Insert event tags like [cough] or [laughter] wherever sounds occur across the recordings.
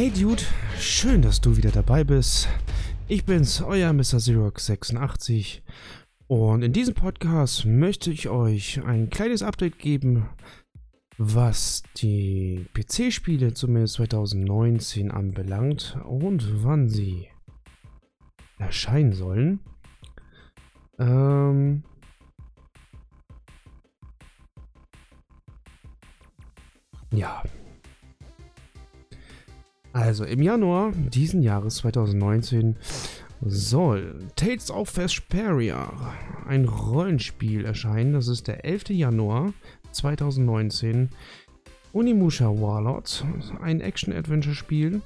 Hey Dude, schön, dass du wieder dabei bist. Ich bin's, euer Mr. Xerox86 und in diesem Podcast möchte ich euch ein kleines Update geben, was die PC-Spiele zumindest 2019 anbelangt und wann sie erscheinen sollen. Ähm, ja, also im Januar diesen Jahres 2019 soll Tales of Vesperia, ein Rollenspiel erscheinen. Das ist der 11. Januar 2019. Unimusha Warlords, ein Action-Adventure-Spiel.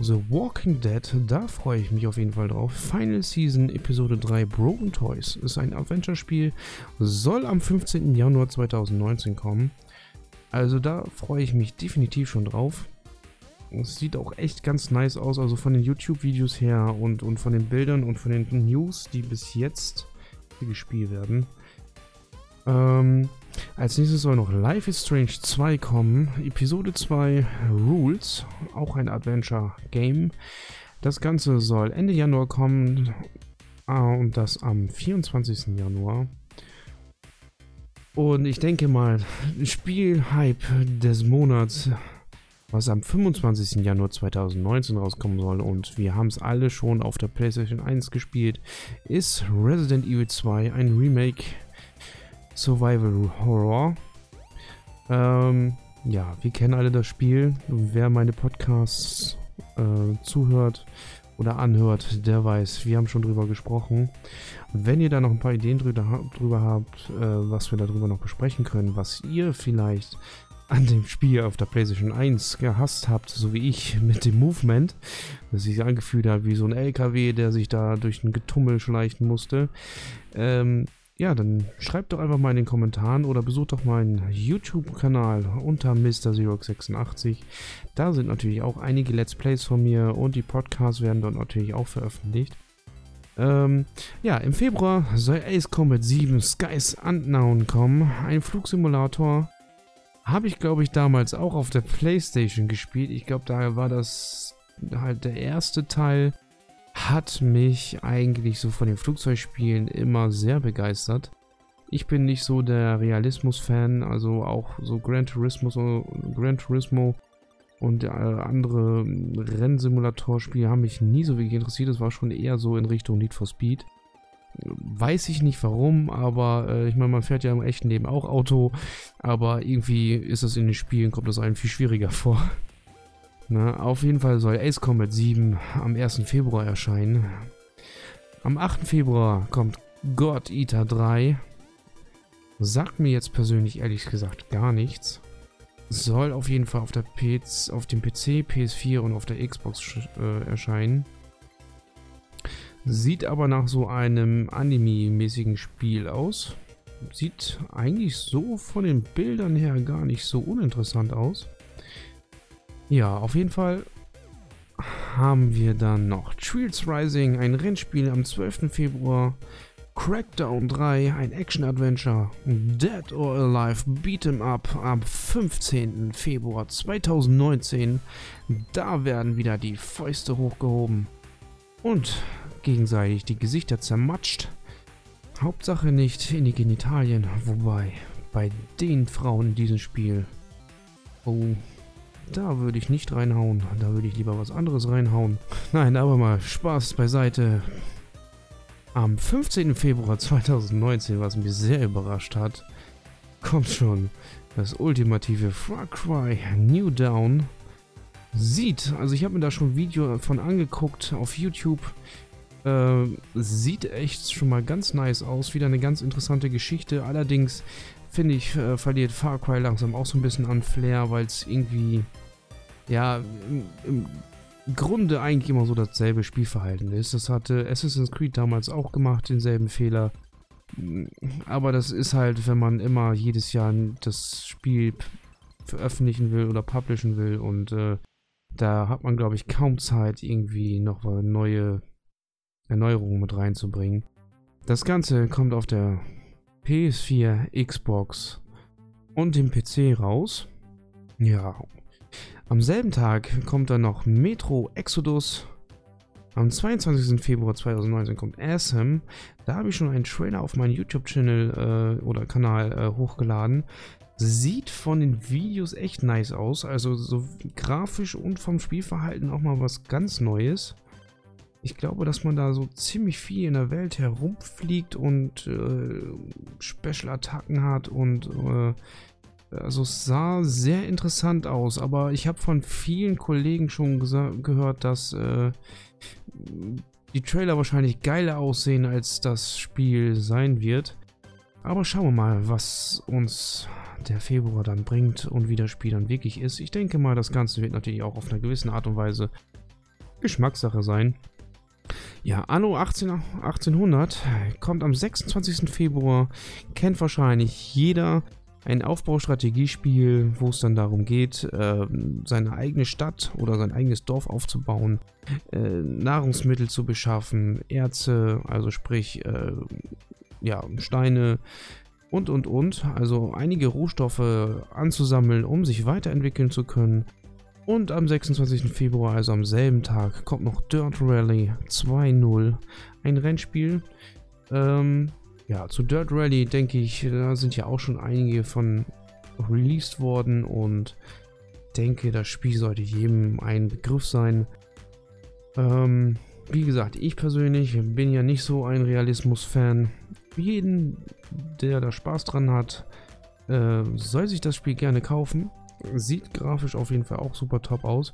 The Walking Dead, da freue ich mich auf jeden Fall drauf. Final Season Episode 3 Broken Toys ist ein Adventure-Spiel, soll am 15. Januar 2019 kommen. Also da freue ich mich definitiv schon drauf. Es sieht auch echt ganz nice aus, also von den YouTube-Videos her und, und von den Bildern und von den News, die bis jetzt gespielt werden. Ähm, als nächstes soll noch Life is Strange 2 kommen. Episode 2 Rules, auch ein Adventure-Game. Das Ganze soll Ende Januar kommen ah, und das am 24. Januar. Und ich denke mal, Spielhype des Monats was am 25. Januar 2019 rauskommen soll und wir haben es alle schon auf der PlayStation 1 gespielt, ist Resident Evil 2, ein Remake Survival Horror. Ähm, ja, wir kennen alle das Spiel. Wer meine Podcasts äh, zuhört oder anhört, der weiß, wir haben schon drüber gesprochen. Wenn ihr da noch ein paar Ideen drüber, drüber habt, äh, was wir darüber noch besprechen können, was ihr vielleicht an dem Spiel auf der PlayStation 1 gehasst habt, so wie ich mit dem Movement, das sich angefühlt hat wie so ein LKW, der sich da durch ein Getummel schleichen musste. Ähm, ja, dann schreibt doch einfach mal in den Kommentaren oder besucht doch meinen YouTube-Kanal unter MrZerox86. Da sind natürlich auch einige Let's Plays von mir und die Podcasts werden dort natürlich auch veröffentlicht. Ähm, ja, im Februar soll Ace Combat 7 Skies Unknown kommen, ein Flugsimulator habe ich, glaube ich, damals auch auf der Playstation gespielt. Ich glaube, da war das halt der erste Teil. Hat mich eigentlich so von den Flugzeugspielen immer sehr begeistert. Ich bin nicht so der Realismus-Fan, also auch so Gran Turismo, Gran Turismo und äh, andere Rennsimulatorspiele haben mich nie so wirklich interessiert. Das war schon eher so in Richtung Need for Speed. Weiß ich nicht warum, aber äh, ich meine, man fährt ja im echten Leben auch Auto, aber irgendwie ist das in den Spielen, kommt das einem viel schwieriger vor. Na, auf jeden Fall soll Ace Combat 7 am 1. Februar erscheinen. Am 8. Februar kommt God Eater 3. Sagt mir jetzt persönlich ehrlich gesagt gar nichts. Soll auf jeden Fall auf, der PC, auf dem PC, PS4 und auf der Xbox äh, erscheinen. Sieht aber nach so einem Anime-mäßigen Spiel aus. Sieht eigentlich so von den Bildern her gar nicht so uninteressant aus. Ja, auf jeden Fall haben wir dann noch Trials Rising, ein Rennspiel am 12. Februar. Crackdown 3, ein Action-Adventure. Dead or Alive Beat'em Up am 15. Februar 2019. Da werden wieder die Fäuste hochgehoben. Und gegenseitig die Gesichter zermatscht. Hauptsache nicht in die Genitalien, wobei bei den Frauen in diesem Spiel. Oh, da würde ich nicht reinhauen. Da würde ich lieber was anderes reinhauen. Nein, aber mal Spaß beiseite. Am 15. Februar 2019, was mich sehr überrascht hat, kommt schon das ultimative Far Cry New Down. Sieht, also ich habe mir da schon ein Video von angeguckt auf YouTube. Äh, sieht echt schon mal ganz nice aus. Wieder eine ganz interessante Geschichte. Allerdings finde ich, äh, verliert Far Cry langsam auch so ein bisschen an Flair, weil es irgendwie, ja, im, im, Grunde eigentlich immer so dasselbe Spielverhalten ist. Das hatte Assassin's Creed damals auch gemacht, denselben Fehler. Aber das ist halt, wenn man immer jedes Jahr das Spiel veröffentlichen will oder publishen will und äh, da hat man, glaube ich, kaum Zeit, irgendwie noch neue Erneuerungen mit reinzubringen. Das Ganze kommt auf der PS4, Xbox und dem PC raus. Ja, Am selben Tag kommt dann noch Metro Exodus. Am 22. Februar 2019 kommt Assam. Da habe ich schon einen Trailer auf meinen YouTube-Channel äh, oder Kanal äh, hochgeladen. Sieht von den Videos echt nice aus. Also so grafisch und vom Spielverhalten auch mal was ganz Neues. Ich glaube, dass man da so ziemlich viel in der Welt herumfliegt und äh, Special-Attacken hat und äh, also es sah sehr interessant aus, aber ich habe von vielen Kollegen schon gehört, dass äh, die Trailer wahrscheinlich geiler aussehen, als das Spiel sein wird. Aber schauen wir mal, was uns der Februar dann bringt und wie das Spiel dann wirklich ist. Ich denke mal, das Ganze wird natürlich auch auf einer gewissen Art und Weise Geschmackssache sein. Ja, Anno 18, 1800 kommt am 26. Februar, kennt wahrscheinlich jeder ein Aufbaustrategiespiel, wo es dann darum geht, äh, seine eigene Stadt oder sein eigenes Dorf aufzubauen, äh, Nahrungsmittel zu beschaffen, Erze, also sprich äh, ja, Steine und und und, also einige Rohstoffe anzusammeln, um sich weiterentwickeln zu können. Und am 26. Februar, also am selben Tag, kommt noch Dirt Rally 2.0, ein Rennspiel. Ähm, ja, zu Dirt Rally denke ich, da sind ja auch schon einige von released worden und denke, das Spiel sollte jedem ein Begriff sein. Ähm, wie gesagt, ich persönlich bin ja nicht so ein Realismus-Fan. Jeden, der da Spaß dran hat, äh, soll sich das Spiel gerne kaufen. Sieht grafisch auf jeden Fall auch super top aus.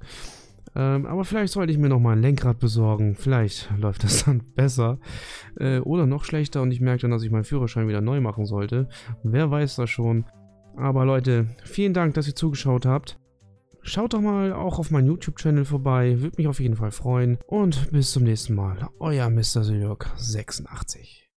Ähm, aber vielleicht sollte ich mir nochmal ein Lenkrad besorgen. Vielleicht läuft das [laughs] dann besser. Äh, oder noch schlechter und ich merke dann, dass ich meinen Führerschein wieder neu machen sollte. Wer weiß das schon. Aber Leute, vielen Dank, dass ihr zugeschaut habt. Schaut doch mal auch auf meinen YouTube-Channel vorbei, würde mich auf jeden Fall freuen. Und bis zum nächsten Mal. Euer Mr. Siljuk 86.